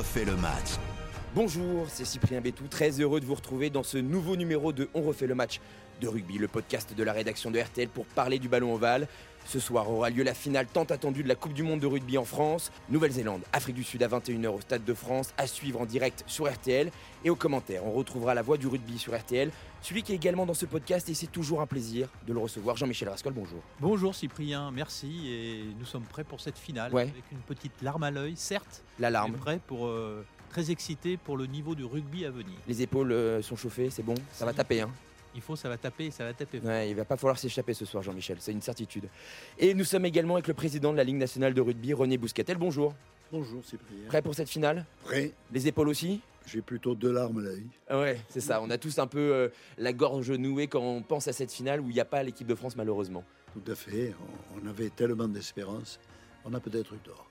refait le match. Bonjour, c'est Cyprien Bétou, très heureux de vous retrouver dans ce nouveau numéro de On refait le match de rugby, le podcast de la rédaction de RTL pour parler du ballon ovale. Ce soir aura lieu la finale tant attendue de la Coupe du Monde de rugby en France. Nouvelle-Zélande, Afrique du Sud à 21h au Stade de France, à suivre en direct sur RTL. Et aux commentaires, on retrouvera la voix du rugby sur RTL, celui qui est également dans ce podcast et c'est toujours un plaisir de le recevoir. Jean-Michel Rascol, bonjour. Bonjour Cyprien, merci et nous sommes prêts pour cette finale Ouais. avec une petite larme à l'œil, certes, La larme. prêts pour euh, très excité pour le niveau du rugby à venir. Les épaules euh, sont chauffées, c'est bon, ça va taper. Hein. Il faut, ça va taper, ça va taper. Ouais, il va pas falloir s'échapper ce soir, Jean-Michel, c'est une certitude. Et nous sommes également avec le président de la Ligue nationale de rugby, René Bouscatel. Bonjour. Bonjour Cyprien. Prêt pour cette finale? Prêt Les épaules aussi? J'ai plutôt deux larmes à l'œil. Ah Ouais, c'est ça. On a tous un peu euh, la gorge nouée quand on pense à cette finale où il n'y a pas l'équipe de France malheureusement. Tout à fait. On, avait tellement d'espérance. On a peut-être eu tort.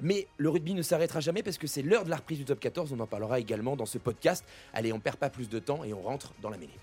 Mais le rugby ne s'arrêtera jamais parce que c'est l'heure de la reprise du top 14. On en parlera également dans ce podcast. Allez, on perd pas plus de temps et on rentre dans la mêlée.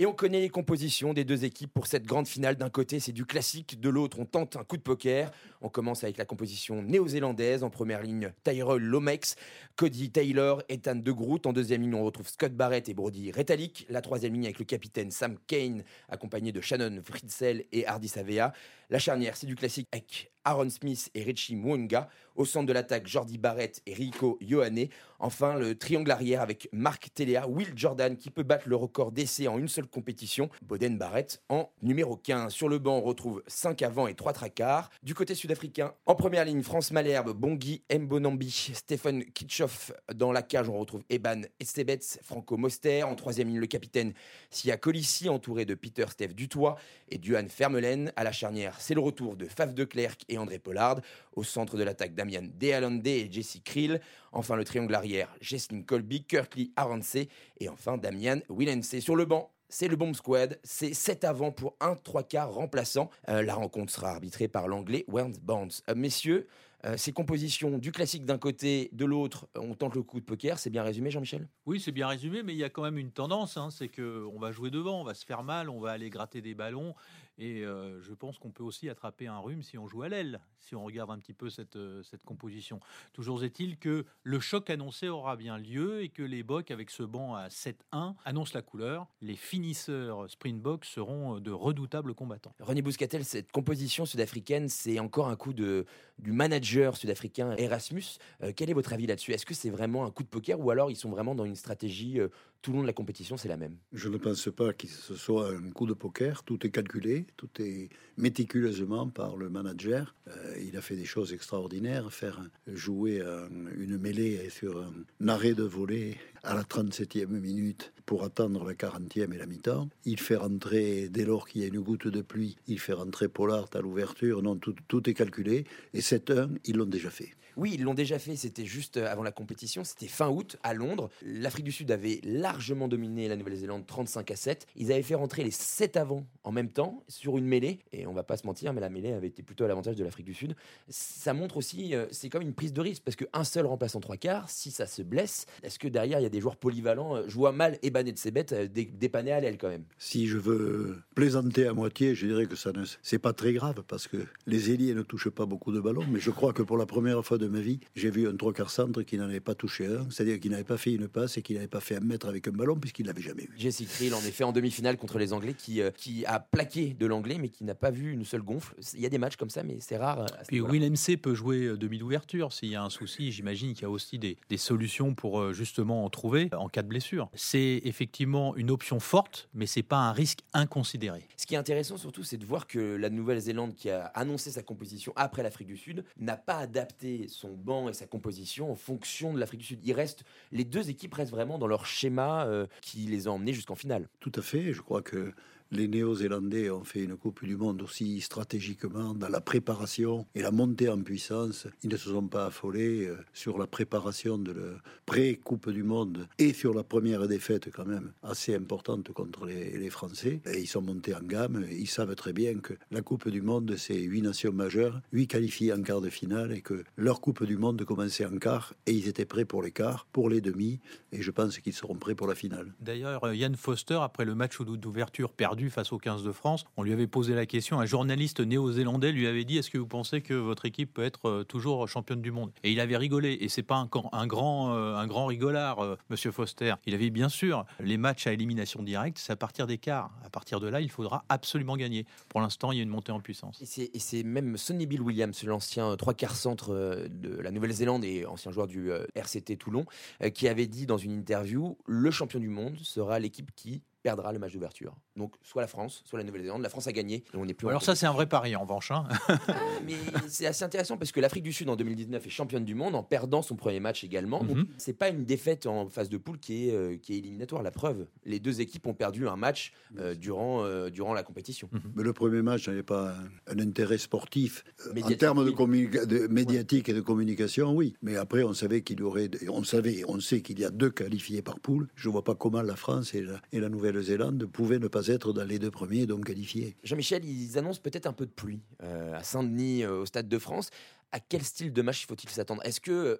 Et on connaît les compositions des deux équipes pour cette grande finale. D'un côté, c'est du classique, de l'autre, on tente un coup de poker. On commence avec la composition néo-zélandaise. En première ligne, Tyrell Lomex, Cody Taylor, Ethan De Groot. En deuxième ligne, on retrouve Scott Barrett et Brody Retallick. La troisième ligne avec le capitaine Sam Kane, accompagné de Shannon Fritzel et Hardy Savea. La charnière, c'est du classique avec Aaron Smith et Richie Mwonga. Au centre de l'attaque, Jordi Barrett et Rico Ioane. Enfin, le triangle arrière avec Marc Telea, Will Jordan qui peut battre le record d'essai en une seule compétition. Boden Barrett en numéro 15. Sur le banc, on retrouve 5 avant et 3 tracards. Du côté sud-africain, en première ligne, France Malherbe, Bongi Mbonambi, Stephen Kitchoff. Dans la cage, on retrouve Eban Estebets, Franco Moster. En troisième ligne, le capitaine Sia Colissi, entouré de Peter Steph Dutoit et Duhan Fermelen. À la charnière, c'est le retour de Faf de Klerk et André Pollard. Au centre de l'attaque, Damian Dealande et Jesse Krill. Enfin, le triangle arrière, Jesslyn Colby, Kurtley Aronce et enfin Damian Willense. Sur le banc, c'est le Bomb Squad, c'est 7 avant pour un 3 quarts remplaçant. Euh, la rencontre sera arbitrée par l'anglais Wern Barnes. Euh, messieurs, euh, ces compositions du classique d'un côté, de l'autre, on tente le coup de poker, c'est bien résumé Jean-Michel? Oui, c'est bien résumé, mais il y a quand même une tendance, hein, c'est que on va jouer devant, on va se faire mal, on va aller gratter des ballons, et euh, je pense qu'on peut aussi attraper un rhume si on joue à l'aile, si on regarde un petit peu cette, euh, cette composition. Toujours est-il que le choc annoncé aura bien lieu et que les Bocs, avec ce banc à 7-1, annoncent la couleur. Les finisseurs Springbok seront euh, de redoutables combattants. René Bouscatel, cette composition sud-africaine, c'est encore un coup de, du manager sud-africain Erasmus. Quel est votre avis là-dessus? Est-ce que c'est vraiment un coup de poker ou alors ils sont vraiment dans une stratégie tout le long de la compétition, c'est la même Je ne pense pas que ce soit un coup de poker. Tout est calculé, tout est méticuleusement par le manager. Euh, il a fait des choses extraordinaires. Faire jouer un- une mêlée sur un arrêt de volée à la 37e minute pour attendre la 40e et la mi-temps. Il fait rentrer, dès lors qu'il y a une goutte de pluie, il fait rentrer Pollard à l'ouverture. Non, tout, tout est calculé. Et 7-1, ils l'ont déjà fait. Oui, ils l'ont déjà fait, c'était juste euh, avant la compétition, c'était fin août à Londres. L'Afrique du Sud avait largement dominé la Nouvelle-Zélande 35 à 7. Ils avaient fait rentrer les 7 avant en même temps sur une mêlée, et on va pas se mentir, mais la mêlée avait été plutôt à l'avantage de l'Afrique du Sud. Ça montre aussi, euh, c'est comme une prise de risque, parce qu'un seul remplaçant trois quarts, si ça se blesse, est-ce que derrière il y a des joueurs polyvalents Euh, Je vois mal Ebané de euh, dé- dépanner à l'aile quand même? Si je veux plaisanter à moitié, je dirais que ça ne c'est pas très grave parce que les ailiers ne touchent pas beaucoup de ballons. Mais je crois que pour la première fois de ma vie, j'ai vu un trois quarts centre qui n'en avait pas touché un, c'est-à-dire qu'il n'avait pas fait une passe et qu'il n'avait pas fait un mètre avec un ballon puisqu'il l'avait jamais eu. Jesse Krill, en effet, en demi-finale contre les Anglais, qui, euh, qui a plaqué de l'Anglais, mais qui n'a pas vu une seule gonfle. Il y a des matchs comme ça, mais c'est rare. Puis. Will MC peut jouer euh, demi d'ouverture. S'il y a un souci, j'imagine qu'il y a aussi des, des solutions pour euh, justement en trouver en cas de blessure. C'est effectivement une option forte, mais c'est pas un risque inconsidéré. Ce qui est intéressant surtout, c'est de voir que la Nouvelle-Zélande, qui a annoncé sa composition après l'Afrique du Sud, n'a pas adapté son banc et sa composition en fonction de l'Afrique du Sud. Il reste, les deux équipes restent vraiment dans leur schéma euh, qui les a emmenés jusqu'en finale. Tout à fait. Je crois que les Néo-Zélandais ont fait une Coupe du Monde aussi stratégiquement dans la préparation et la montée en puissance. Ils ne se sont pas affolés euh, sur la préparation de la pré-Coupe du Monde et sur la première défaite quand même assez importante contre les, Français. Et ils sont montés en gamme. Ils savent très bien que la Coupe du Monde, c'est huit nations majeures, huit qualifiés en quart de finale et que leur Coupe du Monde commençait en quart et ils étaient prêts pour les quarts, pour les demi. Et je pense qu'ils seront prêts pour la finale. D'ailleurs, Yann Foster, après le match d'ouverture perdu face aux 15 de France, on lui avait posé la question. Un journaliste néo-zélandais lui avait dit Est-ce que vous pensez que votre équipe peut être toujours championne du monde? Et il avait rigolé. Et c'est pas un, un, grand, rigolard, Monsieur Foster. Il avait bien sûr les matchs à élimination directe, c'est à partir des quarts. À partir de là, il faudra absolument gagner. Pour l'instant, il y a une montée en puissance. Et c'est même Sonny Bill Williams, l'ancien trois quarts centre euh, de la Nouvelle-Zélande et ancien joueur du euh, RCT Toulon, euh, qui avait dit dans une interview le champion du monde sera l'équipe qui perdra le match d'ouverture. Donc soit la France, soit la Nouvelle-Zélande. La France a gagné. on est plus Alors ça c'est un vrai pari en revanche. Hein. Ah, mais c'est assez intéressant parce que l'Afrique du Sud en 2019 est championne du monde en perdant son premier match également. Donc mhm. c'est pas une défaite en phase de poule qui est, euh, qui est éliminatoire. La preuve, les deux équipes ont perdu un match euh, durant, euh, durant la compétition. Mhm. Mais le premier match n'avait pas un, intérêt sportif en termes de, de médiatique et de communication, oui. Mais après on savait qu'il y aurait, on savait, on sait qu'il y a deux qualifiés par poule. Je vois pas comment la France et la, et la Nouvelle-Zélande pouvaient ne pas être dans les deux premiers, donc qualifiés. Jean-Michel, ils annoncent peut-être un peu de pluie euh, à Saint-Denis, euh, au Stade de France à quel style de match faut-il s'attendre? Est-ce que euh,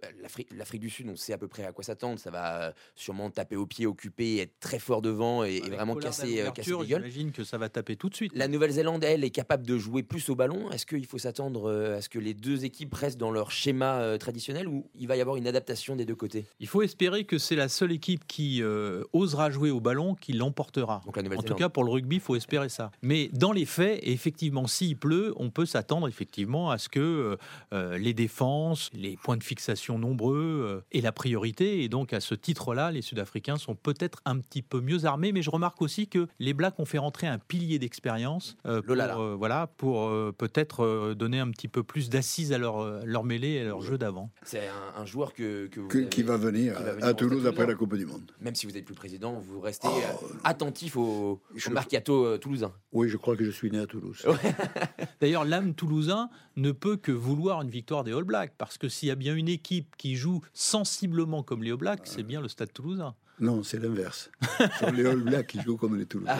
l'Afrique du Sud, on sait à peu près à quoi s'attendre Ça va euh, sûrement taper au pied, occuper, être très fort devant et, vraiment casser, euh, casser les gueules? J'imagine que ça va taper tout de suite. La Nouvelle-Zélande, elle, est capable de jouer plus au ballon. Est-ce qu'il faut s'attendre à ce que les deux équipes restent dans leur schéma traditionnel ou il va y avoir une adaptation des deux côtés? Il faut espérer que c'est la seule équipe qui osera jouer au ballon qui l'emportera. En tout cas, pour le rugby, il faut espérer ça. Mais dans les faits, effectivement, s'il pleut, on peut s'attendre effectivement à ce que euh, les défenses, les points de fixation nombreux euh, et la priorité. Et donc à ce titre-là, les Sud-Africains sont peut-être un petit peu mieux armés. Mais je remarque aussi que les Blacks ont fait rentrer un pilier d'expérience euh, pour, voilà, pour peut-être donner un petit peu plus d'assises à leur, leur mêlée et à leur jeu d'avant. C'est un, joueur que, qui, va venir, à, Toulouse après la Coupe du Monde. Même si vous n'êtes plus président, vous restez oh, attentif au, au mercato toulousain. Oui, je crois que je suis né à Toulouse. D'ailleurs, l'âme toulousain ne peut que vouloir une victoire des All Blacks. Parce que s'il y a bien une équipe qui joue sensiblement comme les All Blacks, c'est bien le Stade toulousain. Non, c'est l'inverse. Les All Blacks qui jouent comme les Toulousains.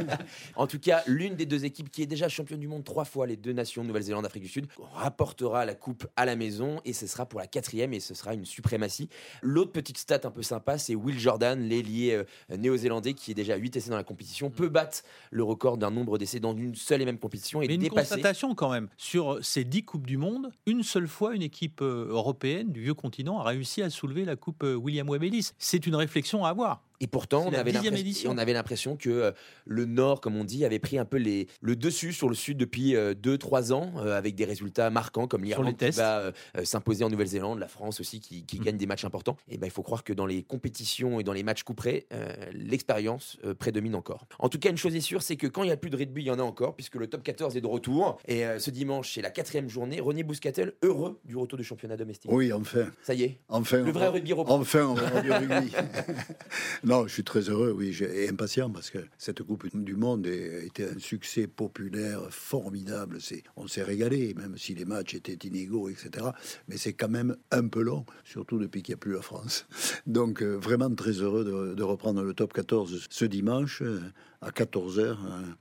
en tout cas, l'une des deux équipes qui est déjà championne du monde trois fois, les deux nations, Nouvelle-Zélande, Afrique du Sud, rapportera la coupe à la maison et ce sera pour la quatrième et ce sera une suprématie. L'autre petite stat un peu sympa, c'est Will Jordan, l'ailier euh, néo-zélandais qui est déjà 8 essais dans la compétition, peut battre le record d'un nombre d'essais dans une seule et même compétition et Mais une constatation quand même, sur ces 10 Coupes du Monde, une seule fois une équipe euh, européenne du vieux continent a réussi à soulever la Coupe euh, William Webb Ellis. C'est une réflexion à avoir. Et pourtant, on avait, on avait l'impression que euh, le Nord, comme on dit, avait pris un peu les, le dessus sur le Sud depuis 2-3 euh, ans, euh, avec des résultats marquants, comme l'Irlande qui va s'imposer en Nouvelle-Zélande, la France aussi qui, mm. gagne des matchs importants. Et ben, il faut croire que dans les compétitions et dans les matchs couperés, l'expérience prédomine encore. En tout cas, une chose est sûre, c'est que quand il n'y a plus de rugby, il y en a encore, puisque le top 14 est de retour. Et ce dimanche, c'est la quatrième journée. René Bouscatel, heureux du retour du championnat domestique. Oui, enfin. Ça y est. Enfin. Le vrai rugby reprend. Enfin, on va du rugby. Non, je suis très heureux, oui, et impatient parce que cette Coupe du Monde a été un succès populaire formidable. On s'est régalé, même si les matchs étaient inégaux, etc. Mais c'est quand même un peu long, surtout depuis qu'il n'y a plus la France. Donc, euh, vraiment très heureux de, reprendre le top 14 ce dimanche euh, à 14h. Euh,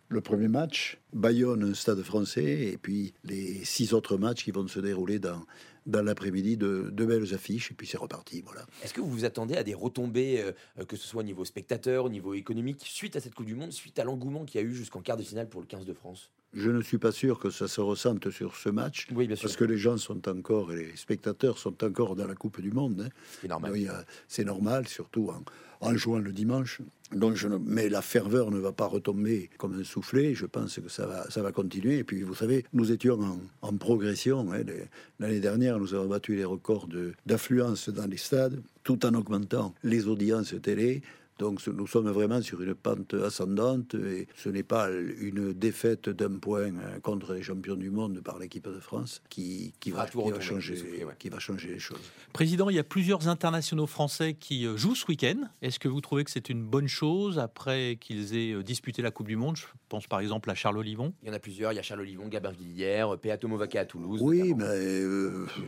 le premier match, Bayonne, Stade français, et puis les six autres matchs qui vont se dérouler dans dans l'après-midi de, belles affiches et puis c'est reparti. Voilà. Est-ce que vous vous attendez à des retombées, euh, que ce soit au niveau spectateur, au niveau économique, suite à cette Coupe du Monde, suite à l'engouement qu'il y a eu jusqu'en quart de finale pour le 15 de France? Je ne suis pas sûr que ça se ressente sur ce match, oui, bien sûr. parce que les gens sont encore, et les spectateurs sont encore dans la Coupe du Monde. Hein. C'est normal. C'est normal, surtout en, en jouant le dimanche. Donc mais la ferveur ne va pas retomber comme un soufflet. Je pense que ça va, ça va continuer. Et puis, vous savez, nous étions en, progression. Hein. L'année dernière, nous avons battu les records d'affluence dans les stades, tout en augmentant les audiences télé. Donc nous sommes vraiment sur une pente ascendante et ce n'est pas une défaite d'un point euh, contre les champions du monde par l'équipe de France qui, qui, va, changer, qui va changer les choses. Président, il y a plusieurs internationaux français qui euh, jouent ce week-end. Est-ce que vous trouvez que c'est une bonne chose après qu'ils aient euh, disputé la Coupe du Monde? Je pense par exemple à Charles Olivon. Il y en a plusieurs. Il y a Charles Olivon, Gabin Villière, Peato Movaca à Toulouse. Oui, mais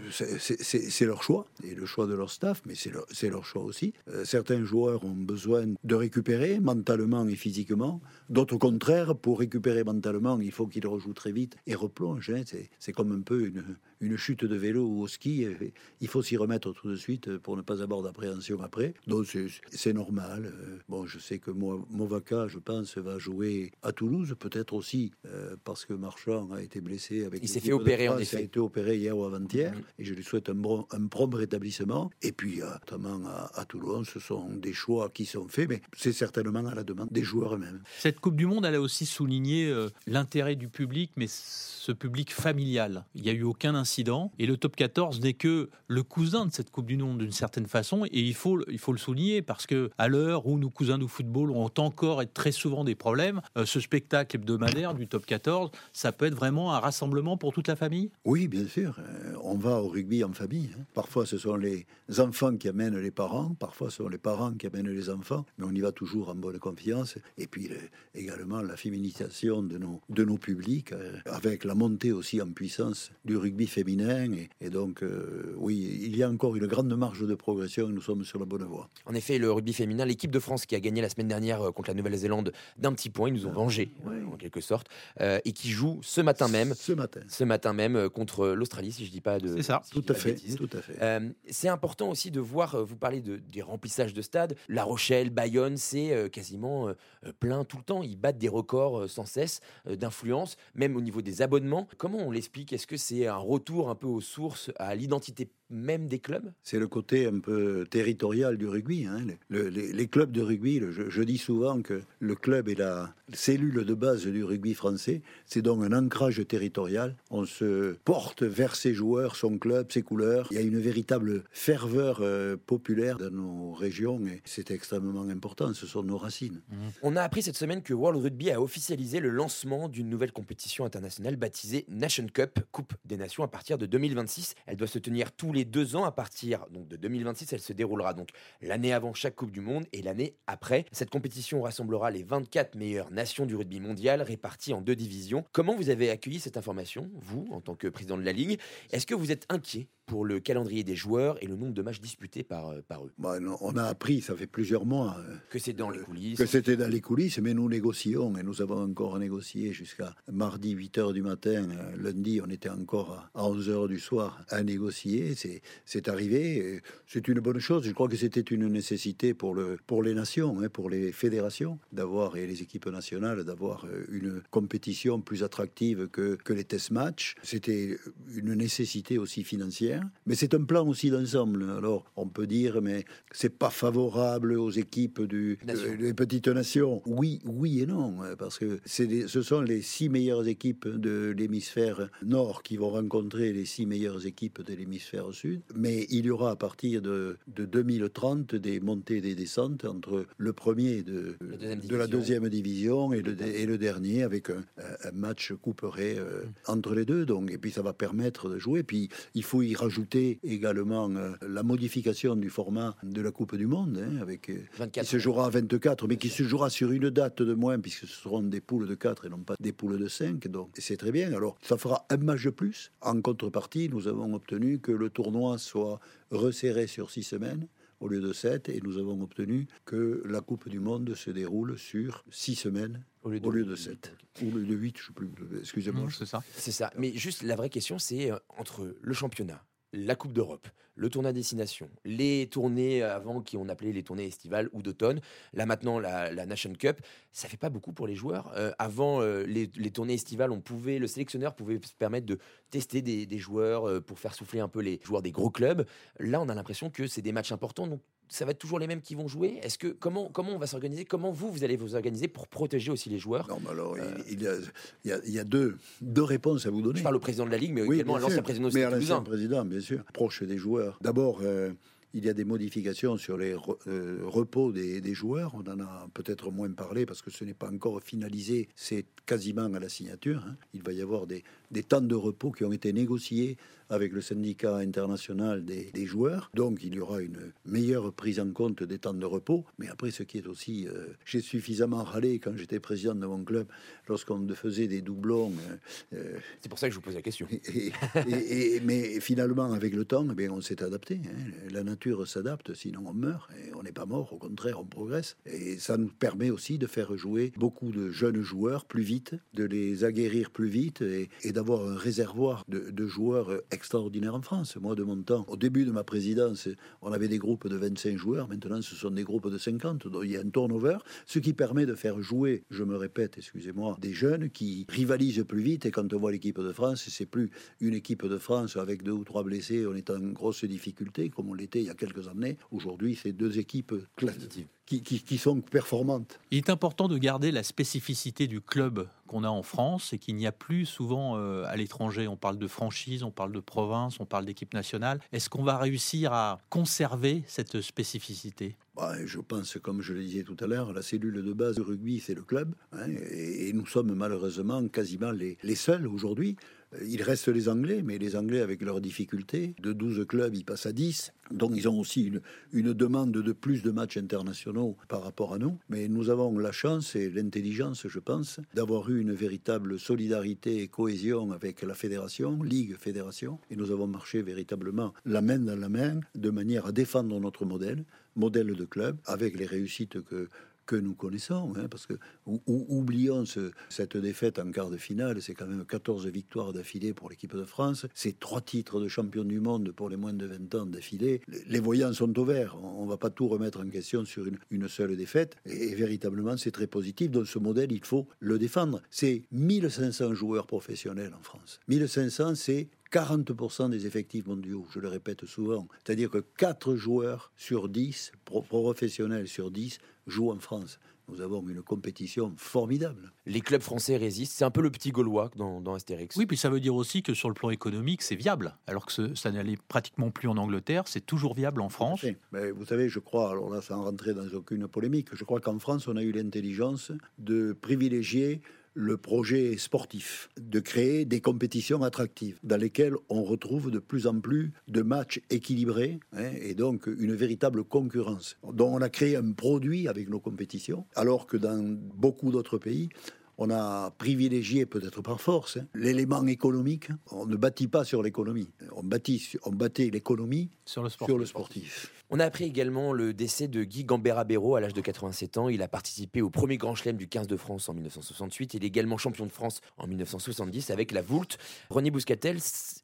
c'est leur choix et le choix de leur staff, mais c'est leur, leur, choix aussi. certains joueurs ont besoin besoin de récupérer mentalement et physiquement. D'autres, au contraire, pour récupérer mentalement, il faut qu'il rejoue très vite et replonge. Hein. C'est comme un peu une, une chute de vélo ou au ski. Il faut s'y remettre tout de suite pour ne pas avoir d'appréhension après. Donc c'est normal. Euh, bon, je sais que Movaca, je pense, va jouer à Toulouse, peut-être aussi euh, parce que Marchand a été blessé avec. Il s'est fait opérer en effet. Il a été opéré hier ou avant-hier, et je lui souhaite un, bon, un prompt rétablissement. Et puis, euh, notamment à, à Toulon, ce sont des choix qui sont faits, mais c'est certainement à la demande des joueurs eux-mêmes. Cette Coupe du Monde, elle a aussi souligné l'intérêt du public, mais ce public familial. Il n'y a eu aucun incident, et le top 14 n'est que le cousin de cette Coupe du Monde d'une certaine façon, et il faut, il faut le souligner parce que à l'heure où nos cousins du football ont encore et très souvent des problèmes, euh, ce spectacle hebdomadaire du top 14, ça peut être vraiment un rassemblement pour toute la famille? Oui, bien sûr. Euh, on va au rugby en famille. Hein. Parfois, ce sont les enfants qui amènent les parents, parfois, ce sont les parents qui amènent les enfants, mais on y va toujours en bonne confiance. Et puis, également, la féminisation de nos, de nos publics, euh, avec la montée aussi en puissance du rugby féminin. Et, donc, oui, il y a encore une grande marge de progression et nous sommes sur la bonne voie. En effet, le rugby féminin, l'équipe de France qui a gagné la semaine dernière euh, contre la Nouvelle-Zélande d'un petit point, ils nous ont vengé en quelque sorte, euh, et qui joue ce matin même, ce matin, ce matin même euh, contre l'Australie, si je dis pas de. C'est ça, tout, à fait, tout à fait. c'est important aussi de voir. vous parlez de, des remplissages de stades. La Rochelle, Bayonne, c'est quasiment plein tout le temps. Ils battent des records sans cesse d'influence, même au niveau des abonnements. Comment on l'explique? Est-ce que c'est un retour un peu aux sources, à l'identité même des clubs C'est le côté un peu territorial du rugby. Hein. les, clubs de rugby, je, dis souvent que le club est la cellule de base du rugby français. C'est donc un ancrage territorial. On se porte vers ses joueurs, son club, ses couleurs. Il y a une véritable ferveur euh, populaire dans nos régions et c'est extrêmement important. Ce sont nos racines. Mmh. On a appris cette semaine que World Rugby a officialisé le lancement d'une nouvelle compétition internationale baptisée Nation Cup, Coupe des Nations, à partir de 2026. Elle doit se tenir tous les deux ans à partir donc, de 2026. Elle se déroulera donc l'année avant chaque Coupe du Monde et l'année après. Cette compétition rassemblera les 24 meilleures nations du rugby mondial réparties en deux divisions. Comment vous avez accueilli cette information, vous, en tant que président de la Ligue? Est-ce que vous êtes inquiet? Pour le calendrier des joueurs et le nombre de matchs disputés par, euh, par eux bah, On a appris, ça fait plusieurs mois, euh, que c'est dans les coulisses. Que c'était dans les coulisses, mais nous négocions et nous avons encore négocié jusqu'à mardi 8h du matin. Euh, lundi, on était encore à 11h du soir à négocier. C'est arrivé. C'est une bonne chose. Je crois que c'était une nécessité pour, le, pour les nations, hein, pour les fédérations, d'avoir et les équipes nationales, d'avoir une compétition plus attractive que, que les test matchs. C'était une nécessité aussi financière. Mais c'est un plan aussi d'ensemble. Alors, on peut dire, mais c'est pas favorable aux équipes du, euh, des petites nations. Oui, oui et non, parce que c'est ce sont les six meilleures équipes de l'hémisphère nord qui vont rencontrer les six meilleures équipes de l'hémisphère sud. Mais il y aura à partir de, de 2030 des montées et des descentes entre le premier de, de la deuxième division et le, et le dernier avec un, match couperé euh, entre les deux. Donc, et puis ça va permettre de jouer. Puis il faut y rajouter ajouter également euh, la modification du format de la Coupe du Monde, hein, avec, 24, euh, qui se jouera à 24, mais qui se jouera sur une date de moins, puisque ce seront des poules de 4 et non pas des poules de 5. Donc c'est très bien. Alors ça fera un match de plus. En contrepartie, nous avons obtenu que le tournoi soit resserré sur 6 semaines au lieu de 7, et nous avons obtenu que la Coupe du Monde se déroule sur 6 semaines au lieu de, au lieu de 7. Ou de 8, je ne sais plus. Excusez-moi. C'est ça. C'est ça. Mais juste la vraie question, c'est euh, entre le championnat, la Coupe d'Europe, le tournoi destination, les tournées avant qui on appelait les tournées estivales ou d'automne, là maintenant la, Nation Cup, ça fait pas beaucoup pour les joueurs. Euh, avant euh, les, tournées estivales, on pouvait, le sélectionneur pouvait se permettre de tester des, des joueurs euh, pour faire souffler un peu les joueurs des gros clubs. Là, on a l'impression que c'est des matchs importants, ça va être toujours les mêmes qui vont jouer Est-ce que comment comment on va s'organiser? Comment vous vous allez vous organiser pour protéger aussi les joueurs? Non, mais alors il, y a, il, y a, deux, deux réponses à vous donner. Je parle au président de la ligue, mais également à l'ancien président. Mais à l'ancien président, bien sûr, proche des joueurs. D'abord. Euh, il y a des modifications sur les euh, repos des, joueurs. On en a peut-être moins parlé parce que ce n'est pas encore finalisé. C'est quasiment à la signature. Hein. Il va y avoir des, des temps de repos qui ont été négociés avec le syndicat international des, joueurs. Donc il y aura une meilleure prise en compte des temps de repos. Mais après, ce qui est aussi... Euh, j'ai suffisamment râlé quand j'étais président de mon club, lorsqu'on faisait des doublons. Euh, euh, C'est pour ça que je vous pose la question. Et, mais finalement, avec le temps, eh bien, on s'est adapté. Hein. La nature s'adapte, sinon on meurt et on n'est pas mort, au contraire, on progresse. Et ça nous permet aussi de faire jouer beaucoup de jeunes joueurs plus vite, de les aguerrir plus vite et, d'avoir un réservoir de, de, joueurs extraordinaires en France. Moi, de mon temps, au début de ma présidence, on avait des groupes de 25 joueurs, maintenant ce sont des groupes de 50, donc il y a un turnover, ce qui permet de faire jouer, je me répète, excusez-moi, des jeunes qui rivalisent plus vite. Et quand on voit l'équipe de France, c'est plus une équipe de France avec deux ou trois blessés, on est en grosse difficulté comme on l'était il y a quelques années. Aujourd'hui, c'est deux équipes qui, qui, sont performantes. Il est important de garder la spécificité du club qu'on a en France et qu'il n'y a plus souvent euh, à l'étranger. On parle de franchise, on parle de province, on parle d'équipe nationale. Est-ce qu'on va réussir à conserver cette spécificité? Bah, je pense, comme je le disais tout à l'heure, la cellule de base du rugby, c'est le club. Hein, et, nous sommes malheureusement quasiment les, les seuls aujourd'hui. Euh, il reste les Anglais, mais les Anglais, avec leurs difficultés, de 12 clubs, ils passent à 10. Donc ils ont aussi une, demande de plus de matchs internationaux par rapport à nous. Mais nous avons la chance et l'intelligence, je pense, d'avoir eu une véritable solidarité et cohésion avec la fédération, Ligue Fédération. Et nous avons marché véritablement la main dans la main de manière à défendre notre modèle, modèle de club, avec les réussites que, que nous connaissons, hein, parce que oublions cette défaite en quart de finale, c'est quand même 14 victoires d'affilée pour l'équipe de France, c'est trois titres de champion du monde pour les moins de 20 ans d'affilée. Les voyants sont au vert, on ne va pas tout remettre en question sur une, seule défaite, et, véritablement c'est très positif. Donc ce modèle, il faut le défendre. C'est 1500 joueurs professionnels en France. 1500, c'est 40% des effectifs mondiaux, je le répète souvent. C'est-à-dire que 4 joueurs sur 10, professionnels sur 10, jouent en France. Nous avons une compétition formidable. Les clubs français résistent. C'est un peu le petit Gaulois dans, dans Astérix. Oui, puis ça veut dire aussi que sur le plan économique, c'est viable. Alors que ça n'allait pratiquement plus en Angleterre, c'est toujours viable en France. Mais vous savez, je crois, alors là, sans rentrer dans aucune polémique, je crois qu'en France, on a eu l'intelligence de privilégier le projet sportif, de créer des compétitions attractives dans lesquelles on retrouve de plus en plus de matchs équilibrés hein, et donc une véritable concurrence. dont on a créé un produit avec nos compétitions, alors que dans beaucoup d'autres pays, on a privilégié, peut-être par force, hein, l'élément économique. On ne bâtit pas sur l'économie. On, bâtit, on bâtait l'économie sur, le sportif. On a appris également le décès de Guy Gambera-Béraud à l'âge de 87 ans. Il a participé au premier Grand Chelem du 15 de France en 1968. Il est également champion de France en 1970 avec la Voulte. René Bouscatel,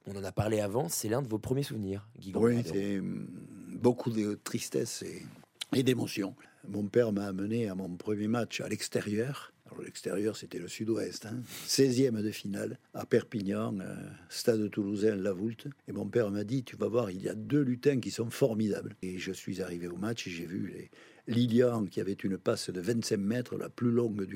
on en a parlé avant, c'est l'un de vos premiers souvenirs, Guy Oui, c'est hum, beaucoup de tristesse et d'émotion. Mon père m'a amené à mon premier match à l'extérieur l'extérieur, c'était le sud-ouest. 16e hein. de finale à Perpignan, euh, stade toulousain, La Voulte. Et mon père m'a dit, tu vas voir, il y a deux lutins qui sont formidables. Et je suis arrivé au match et j'ai vu les, Lilian, qui avait une passe de 25 mètres, la plus longue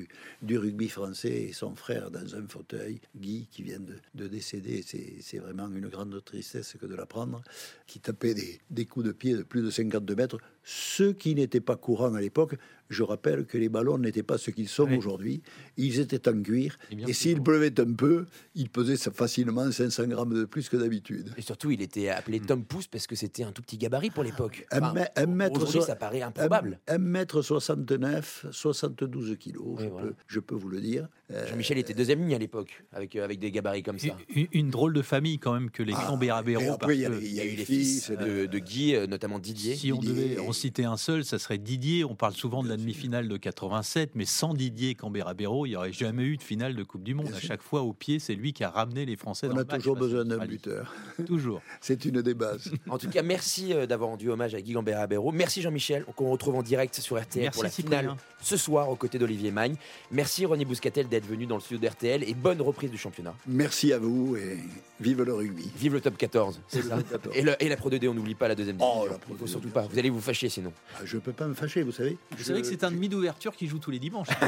du, rugby français, et son frère dans un fauteuil, Guy, qui vient de, décéder. C'est vraiment une grande tristesse que de l'apprendre, qui tapait des, coups de pied de plus de 52 mètres, ce qui n'était pas courant à l'époque. Je rappelle que les ballons n'étaient pas ce qu'ils sont aujourd'hui. Ils étaient en cuir. Et, s'il pleuvait un peu, il pesait facilement 500 grammes de plus que d'habitude. Et surtout, il était appelé Tom Pouce parce que c'était un tout petit gabarit pour l'époque. un, mètre. ça paraît improbable. 1m69, 72 kilos, je, peux, vous le dire. Euh, Jean-Michel était deuxième ligne à l'époque, avec, euh, avec des gabarits comme ça. Une, drôle de famille quand même que les ah, Cambérabéro. il y, a eu les fils de, de, Guy, euh, notamment Didier. Si on devait en citer un seul, ça serait Didier. On parle souvent de la demi-finale de 87, mais sans Didier Cambérabéro, il n'y aurait jamais eu de finale de Coupe du Monde. à chaque fois, au pied, c'est lui qui a ramené les Français on dans a toujours besoin d'un buteur. toujours. c'est une des bases. en tout cas, merci d'avoir rendu hommage à Guy Cambérabéro. Merci Jean-Michel, qu'on retrouve en direct sur RTL pour la finale ce soir aux côtés d'Olivier Magne. Merci René Bouscatel d'être venu dans le studio d'RTL et bonne reprise du championnat. Merci à vous et vive le rugby. Vive le top 14, c'est ça. Et, la Pro 2D, on n'oublie pas la deuxième oh, division. Oh, faut surtout pas. Vous allez vous fâcher sinon. Ah, je peux pas me fâcher, vous savez. Vous savez que c'est un demi d'ouverture qui joue tous les dimanches.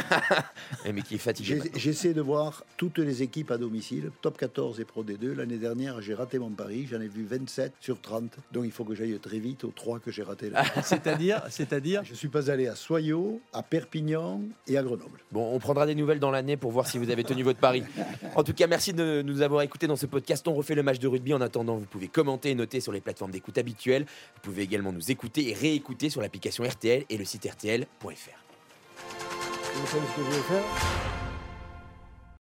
Eh, mais qui est fatigué. J'essaie de voir toutes les équipes à domicile, top 14 et Pro D2. L'année dernière, j'ai raté mon pari, j'en ai vu 27 sur 30. Donc il faut que j'aille très vite aux 3 que j'ai raté là. c'est-à-dire, c'est-à-dire Je suis pas allé à Soyaux, à Perpignan et à Grenoble. Bon, on prendra des nouvelles dans l'année pour voir si vous avez tenu votre pari. En tout cas, merci de nous avoir écoutés dans ce podcast. On refait le match de rugby. En attendant, vous pouvez commenter et noter sur les plateformes d'écoute habituelles. Vous pouvez également nous écouter et réécouter sur l'application RTL et le site RTL.fr.